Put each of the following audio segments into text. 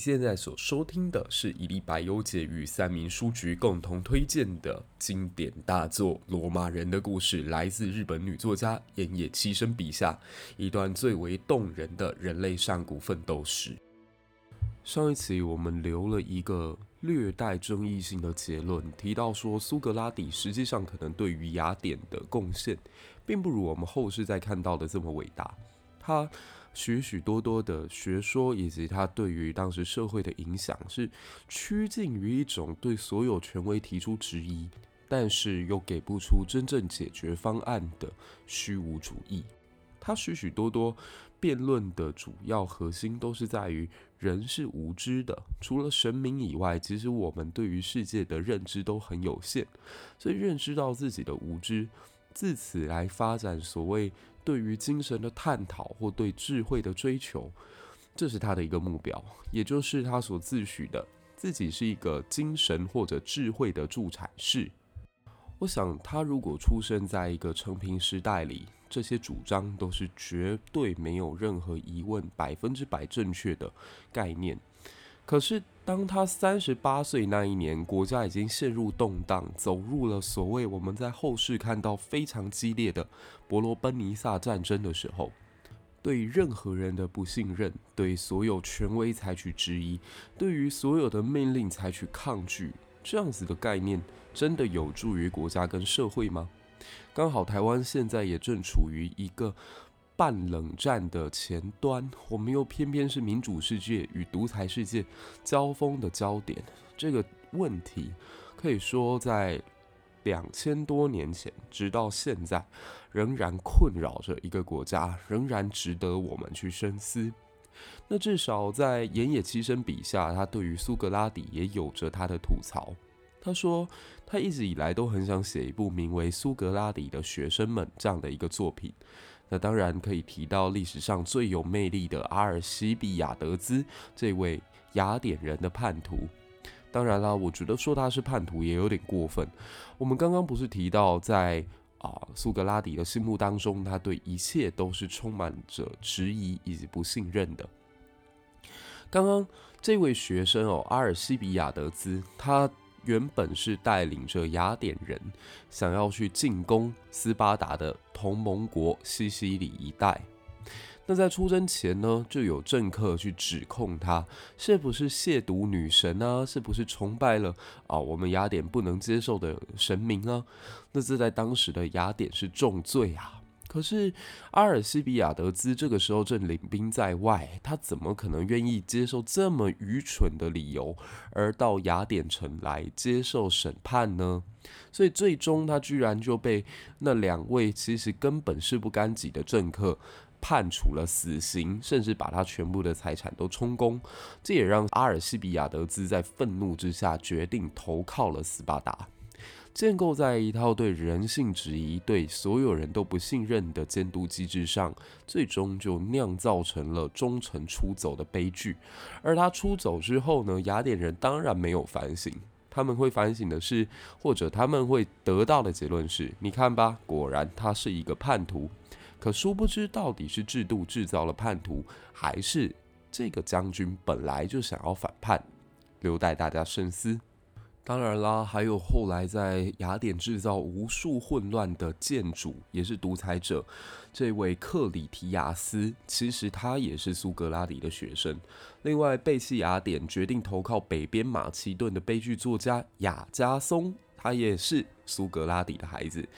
现在所收听的是一粒百忧解与三民书局共同推荐的经典大作《罗马人的故事》，来自日本女作家岩野七生笔下一段最为动人的人类上古奋斗史。上一期我们留了一个略带争议性的结论，提到说苏格拉底实际上可能对于雅典的贡献，并不如我们后世在看到的这么伟大。他。许许多多的学说以及他对于当时社会的影响，是趋近于一种对所有权威提出质疑，但是又给不出真正解决方案的虚无主义。他许许多多辩论的主要核心都是在于人是无知的，除了神明以外，其实我们对于世界的认知都很有限，所以认知到自己的无知，自此来发展所谓。对于精神的探讨或对智慧的追求，这是他的一个目标，也就是他所自诩的自己是一个精神或者智慧的助产士。我想，他如果出生在一个成平时代里，这些主张都是绝对没有任何疑问、百分之百正确的概念。可是，当他三十八岁那一年，国家已经陷入动荡，走入了所谓我们在后世看到非常激烈的伯罗奔尼撒战争的时候，对任何人的不信任，对所有权威采取质疑，对于所有的命令采取抗拒，这样子的概念，真的有助于国家跟社会吗？刚好台湾现在也正处于一个。半冷战的前端，我们又偏偏是民主世界与独裁世界交锋的焦点。这个问题可以说，在两千多年前直到现在，仍然困扰着一个国家，仍然值得我们去深思。那至少在岩野七生笔下，他对于苏格拉底也有着他的吐槽。他说，他一直以来都很想写一部名为《苏格拉底的学生们》这样的一个作品。那当然可以提到历史上最有魅力的阿尔西比亚德兹这位雅典人的叛徒。当然啦，我觉得说他是叛徒也有点过分。我们刚刚不是提到在啊苏格拉底的心目当中，他对一切都是充满着质疑以及不信任的。刚刚这位学生哦，阿尔西比亚德兹，他。原本是带领着雅典人想要去进攻斯巴达的同盟国西西里一带。那在出征前呢，就有政客去指控他是不是亵渎女神啊？是不是崇拜了啊我们雅典不能接受的神明啊？那这在当时的雅典是重罪啊。可是阿尔西比亚德兹这个时候正领兵在外，他怎么可能愿意接受这么愚蠢的理由，而到雅典城来接受审判呢？所以最终他居然就被那两位其实根本事不干己的政客判处了死刑，甚至把他全部的财产都充公。这也让阿尔西比亚德兹在愤怒之下决定投靠了斯巴达。建构在一套对人性质疑、对所有人都不信任的监督机制上，最终就酿造成了忠臣出走的悲剧。而他出走之后呢，雅典人当然没有反省，他们会反省的是，或者他们会得到的结论是：你看吧，果然他是一个叛徒。可殊不知，到底是制度制造了叛徒，还是这个将军本来就想要反叛？留待大家深思。当然啦，还有后来在雅典制造无数混乱的建主，也是独裁者。这位克里提亚斯，其实他也是苏格拉底的学生。另外，背弃雅典，决定投靠北边马其顿的悲剧作家雅加松，他也是苏格拉底的孩子。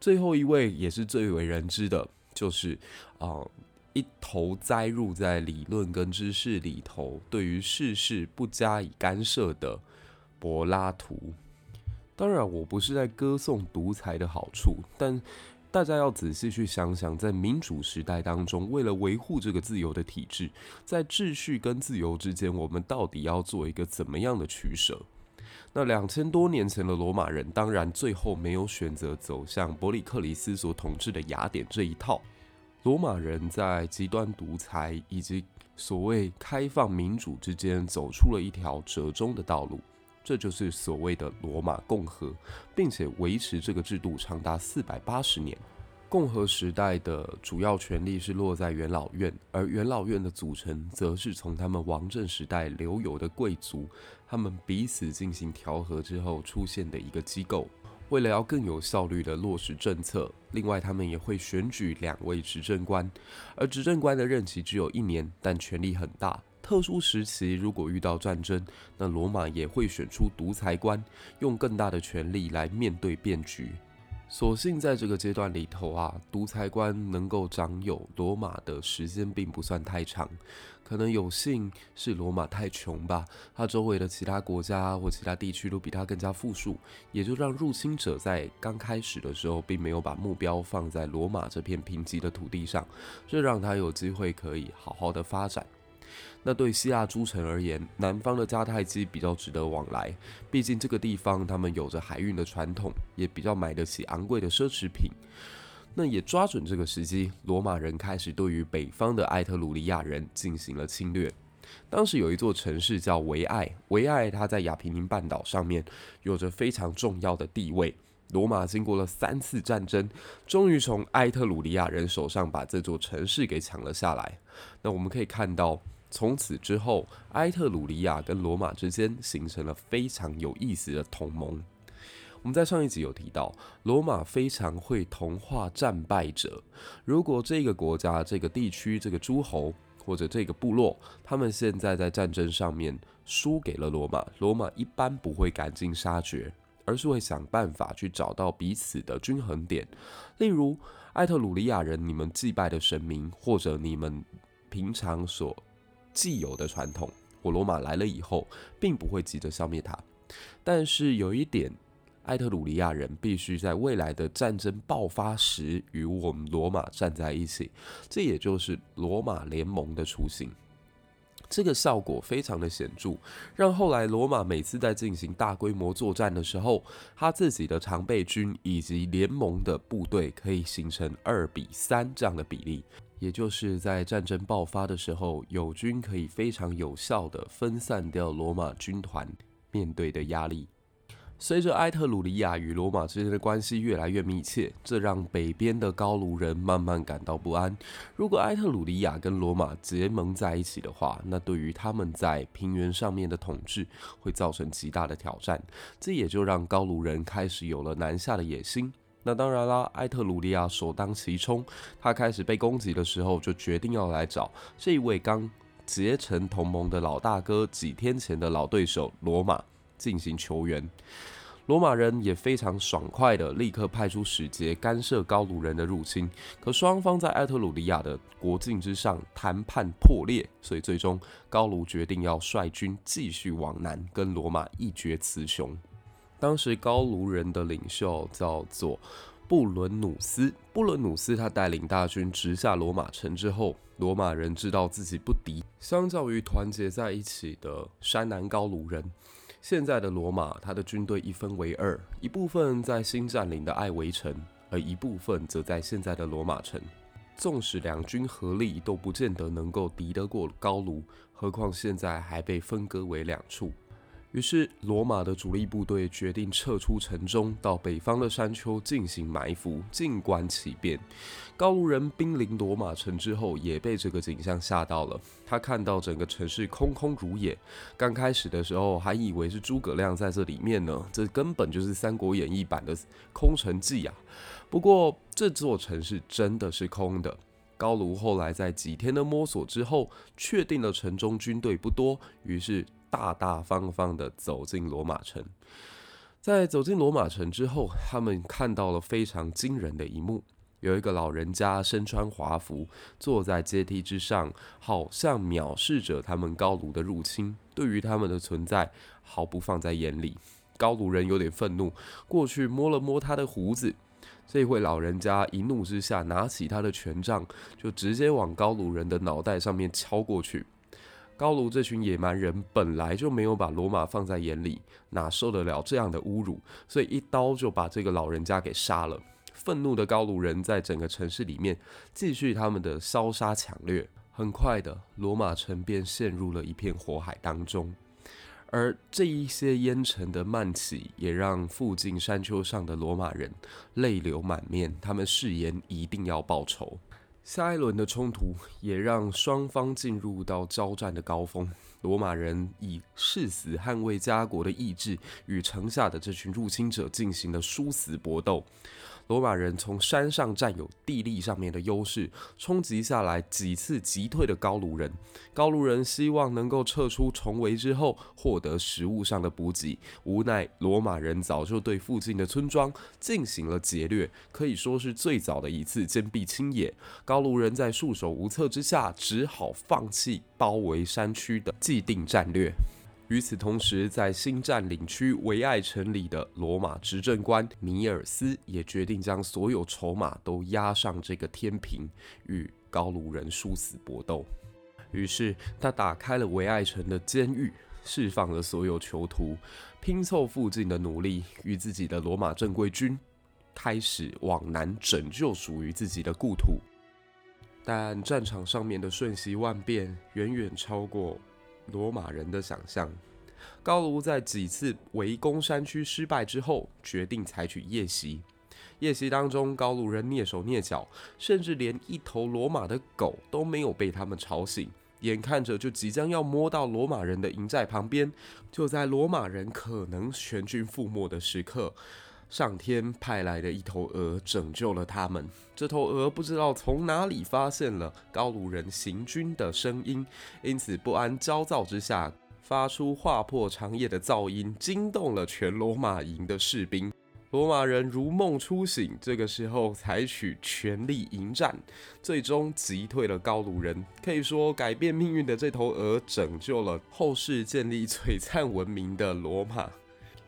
最后一位也是最为人知的，就是啊、一头栽入在理论跟知识里头，对于世事不加以干涉的。柏拉图，当然我不是在歌颂独裁的好处，但大家要仔细去想想，在民主时代当中，为了维护这个自由的体制，在秩序跟自由之间，我们到底要做一个怎么样的取舍？那两千多年前的罗马人，当然最后没有选择走向伯里克里斯所统治的雅典这一套，罗马人在极端独裁以及所谓开放民主之间，走出了一条折中的道路。这就是所谓的罗马共和，并且维持这个制度长达四百八十年。共和时代的主要权力是落在元老院，而元老院的组成则是从他们王政时代留有的贵族，他们彼此进行调和之后出现的一个机构。为了要更有效率地落实政策，另外他们也会选举两位执政官，而执政官的任期只有一年，但权力很大。特殊时期，如果遇到战争，那罗马也会选出独裁官，用更大的权力来面对变局。所幸在这个阶段里头啊，独裁官能够掌有罗马的时间并不算太长，可能有幸是罗马太穷吧，他周围的其他国家或其他地区都比他更加富庶，也就让入侵者在刚开始的时候并没有把目标放在罗马这片贫瘠的土地上，这让他有机会可以好好的发展。那对希腊诸城而言，南方的迦太基比较值得往来，毕竟这个地方他们有着海运的传统，也比较买得起昂贵的奢侈品。那也抓准这个时机，罗马人开始对于北方的埃特鲁里亚人进行了侵略。当时有一座城市叫维艾，维艾它在亚平宁半岛上面有着非常重要的地位。罗马经过了三次战争，终于从埃特鲁里亚人手上把这座城市给抢了下来。那我们可以看到。从此之后，埃特鲁里亚跟罗马之间形成了非常有意思的同盟。我们在上一集有提到，罗马非常会同化战败者。如果这个国家、这个地区、这个诸侯或者这个部落，他们现在在战争上面输给了罗马，罗马一般不会赶尽杀绝，而是会想办法去找到彼此的均衡点。例如，埃特鲁里亚人，你们祭拜的神明，或者你们平常所既有的传统，我罗马来了以后，并不会急着消灭它。但是有一点，埃特鲁里亚人必须在未来的战争爆发时与我们罗马站在一起，这也就是罗马联盟的雏形。这个效果非常的显著，让后来罗马每次在进行大规模作战的时候，他自己的常备军以及联盟的部队可以形成二比三这样的比例。也就是在战争爆发的时候，友军可以非常有效的分散掉罗马军团面对的压力。随着埃特鲁里亚与罗马之间的关系越来越密切，这让北边的高卢人慢慢感到不安。如果埃特鲁里亚跟罗马结盟在一起的话，那对于他们在平原上面的统治会造成极大的挑战。这也就让高卢人开始有了南下的野心。那当然啦，埃特鲁里亚首当其冲，他开始被攻击的时候，就决定要来找这位刚结成同盟的老大哥，几天前的老对手罗马进行求援。罗马人也非常爽快的立刻派出使节干涉高卢人的入侵，可双方在埃特鲁里亚的国境之上谈判破裂，所以最终高卢决定要率军继续往南，跟罗马一决雌雄。当时高卢人的领袖叫做布伦努斯。布伦努斯他带领大军直下罗马城之后，罗马人知道自己不敌。相较于团结在一起的山南高卢人，现在的罗马他的军队一分为二，一部分在新占领的艾维城，而一部分则在现在的罗马城。纵使两军合力，都不见得能够敌得过高卢，何况现在还被分割为两处。于是，罗马的主力部队决定撤出城中，到北方的山丘进行埋伏，静观其变。高卢人兵临罗马城之后，也被这个景象吓到了。他看到整个城市空空如也，刚开始的时候还以为是诸葛亮在这里面呢，这根本就是《三国演义》版的空城计啊！不过，这座城市真的是空的。高卢后来在几天的摸索之后，确定了城中军队不多，于是，大大方方地走进罗马城，在走进罗马城之后，他们看到了非常惊人的一幕：有一个老人家身穿华服，坐在阶梯之上，好像藐视着他们高卢的入侵，对于他们的存在毫不放在眼里。高卢人有点愤怒，过去摸了摸他的胡子。这位老人家一怒之下，拿起他的权杖，就直接往高卢人的脑袋上面敲过去。高卢这群野蛮人本来就没有把罗马放在眼里，哪受得了这样的侮辱？所以一刀就把这个老人家给杀了。愤怒的高卢人在整个城市里面继续他们的烧杀抢掠。很快的，罗马城便陷入了一片火海当中。而这一些烟尘的漫起，也让附近山丘上的罗马人泪流满面。他们誓言一定要报仇。下一轮的冲突也让双方进入到交战的高峰。罗马人以誓死捍卫家国的意志，与城下的这群入侵者进行了殊死搏斗。罗马人从山上占有地利上面的优势，冲击下来几次击退了高卢人。高卢人希望能够撤出重围之后，获得食物上的补给。无奈罗马人早就对附近的村庄进行了劫掠，可以说是最早的一次坚壁清野。高卢人在束手无策之下，只好放弃包围山区的既定战略。与此同时，在新占领区维艾城里的罗马执政官米尔斯也决定将所有筹码都押上这个天平，与高卢人殊死搏斗。于是，他打开了维艾城的监狱，释放了所有囚徒，拼凑附近的奴隶，与自己的罗马正规军开始往南拯救属于自己的故土。但战场上面的瞬息万变，远远超过。罗马人的想象，高卢在几次围攻山区失败之后，决定采取夜袭。夜袭当中，高卢人蹑手蹑脚，甚至连一头罗马的狗都没有被他们吵醒。眼看着就即将要摸到罗马人的营寨旁边，就在罗马人可能全军覆没的时刻。上天派来的一头鹅拯救了他们。这头鹅不知道从哪里发现了高卢人行军的声音，因此不安焦躁之下，发出划破长夜的噪音，惊动了全罗马营的士兵。罗马人如梦初醒，这个时候采取全力迎战，最终击退了高卢人。可以说，改变命运的这头鹅拯救了后世建立璀璨文明的罗马。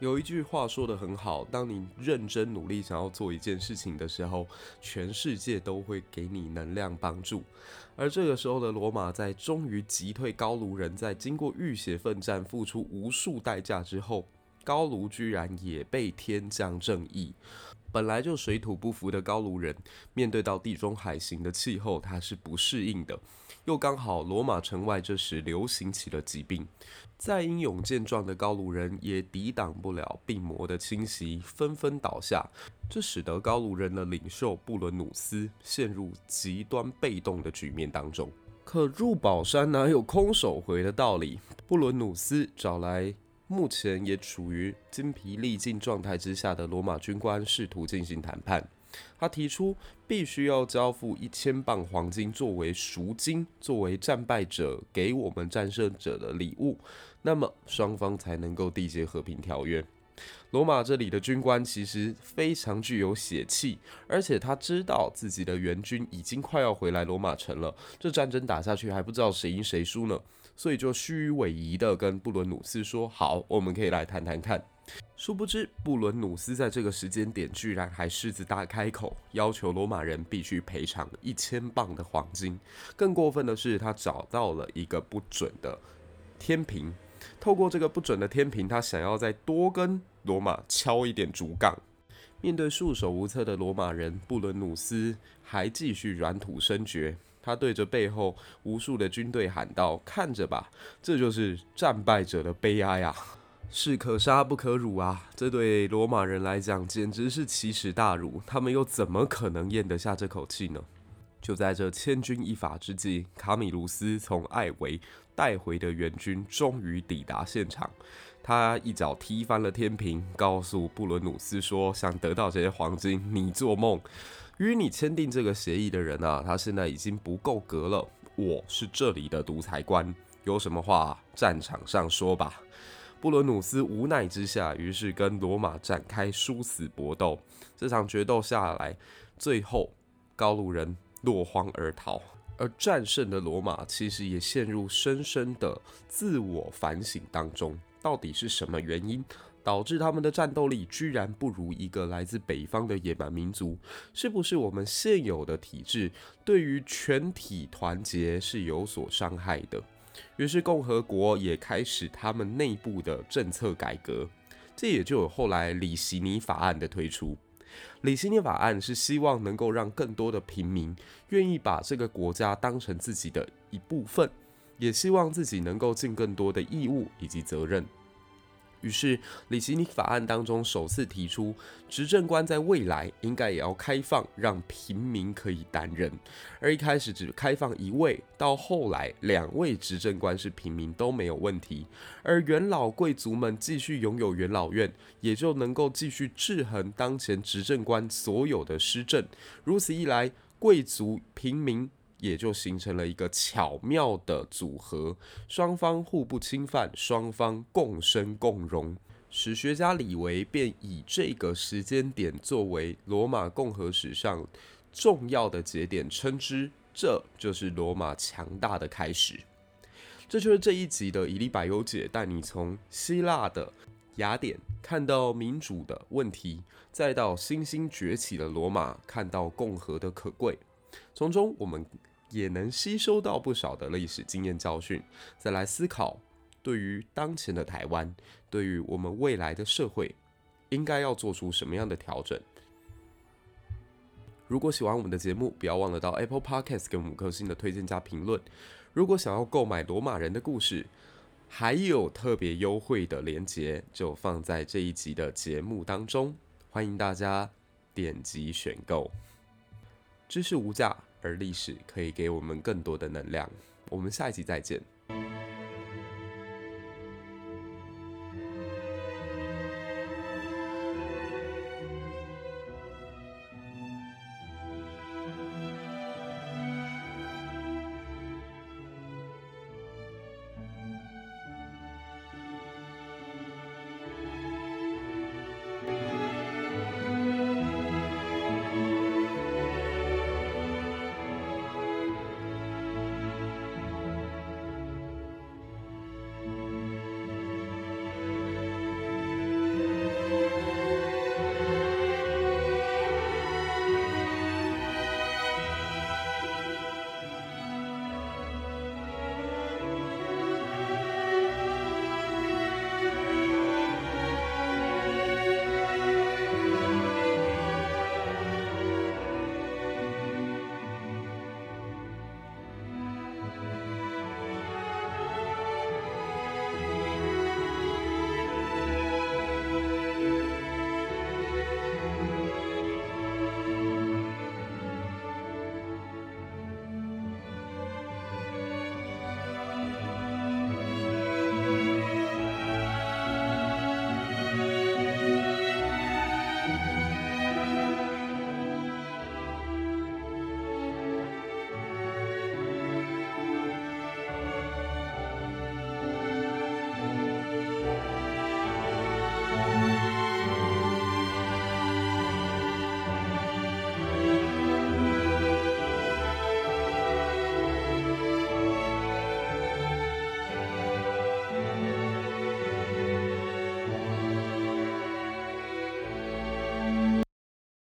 有一句话说得很好，当你认真努力想要做一件事情的时候，全世界都会给你能量帮助。而这个时候的罗马，在终于击退高卢人，在经过浴血奋战、付出无数代价之后，高卢居然也被天降正义。本来就水土不服的高卢人，面对到地中海型的气候，他是不适应的。又刚好罗马城外这时流行起了疾病。再英勇健壮的高卢人也抵挡不了病魔的侵袭，纷纷倒下。这使得高卢人的领袖布伦努斯陷入极端被动的局面当中。可入宝山哪有空手回的道理？布伦努斯找来目前也处于精疲力尽状态之下的罗马军官，试图进行谈判。他提出必须要交付一千磅黄金作为赎金，作为战败者给我们战胜者的礼物。那么双方才能够缔结和平条约。罗马这里的军官其实非常具有血气，而且他知道自己的援军已经快要回来罗马城了，这战争打下去还不知道谁赢谁输呢，所以就虚与委蛇的跟布伦努斯说：“好，我们可以来谈谈看。”殊不知，布伦努斯在这个时间点居然还狮子大开口，要求罗马人必须赔偿一千磅的黄金。更过分的是，他找到了一个不准的天平。透过这个不准的天平，他想要再多跟罗马敲一点竹杠。面对束手无策的罗马人，布伦努斯还继续软土深掘。他对着背后无数的军队喊道：“看着吧，这就是战败者的悲哀啊！”士可杀不可辱啊！这对罗马人来讲简直是奇耻大辱，他们又怎么可能咽得下这口气呢？就在这千钧一发之际，卡米卢斯从艾维带回的援军终于抵达现场。他一脚踢翻了天平，告诉布伦努斯说：“想得到这些黄金，你做梦！与你签订这个协议的人啊，他现在已经不够格了。我是这里的独裁官，有什么话战场上说吧。”布伦努斯无奈之下，于是跟罗马展开殊死搏斗。这场决斗下来，最后高卢人落荒而逃，而战胜的罗马其实也陷入深深的自我反省当中。到底是什么原因导致他们的战斗力居然不如一个来自北方的野蛮民族？是不是我们现有的体制对于全体团结是有所伤害的？于是共和国也开始他们内部的政策改革，这也就有后来里希尼法案的推出。里希尼法案是希望能够让更多的平民愿意把这个国家当成自己的一部分，也希望自己能够尽更多的义务以及责任。于是，里奇尼法案当中首次提出，执政官在未来应该也要开放，让平民可以担任。而一开始只开放一位，到后来两位执政官是平民都没有问题。而元老贵族们继续拥有元老院，也就能够继续制衡当前执政官所有的施政。如此一来，贵族平民。也就形成了一个巧妙的组合，双方互不侵犯，双方共生共荣。史学家李维便以这个时间点作为罗马共和史上重要的节点，称之这就是罗马强大的开始。这就是这一集的以利百忧解，带你从希腊的雅典看到民主的问题，再到新兴崛起的罗马看到共和的可贵，从中我们。也能吸收到不少的历史经验教训，再来思考对于当前的台湾，对于我们未来的社会，应该要做出什么样的调整。如果喜欢我们的节目，不要忘了到 Apple Podcast 给我们五颗星的推荐加评论。如果想要购买罗马人的故事，还有特别优惠的链接，就放在这一集的节目当中，欢迎大家点击选购。知识无价。而历史可以给我们更多的能量。我们下一集再见。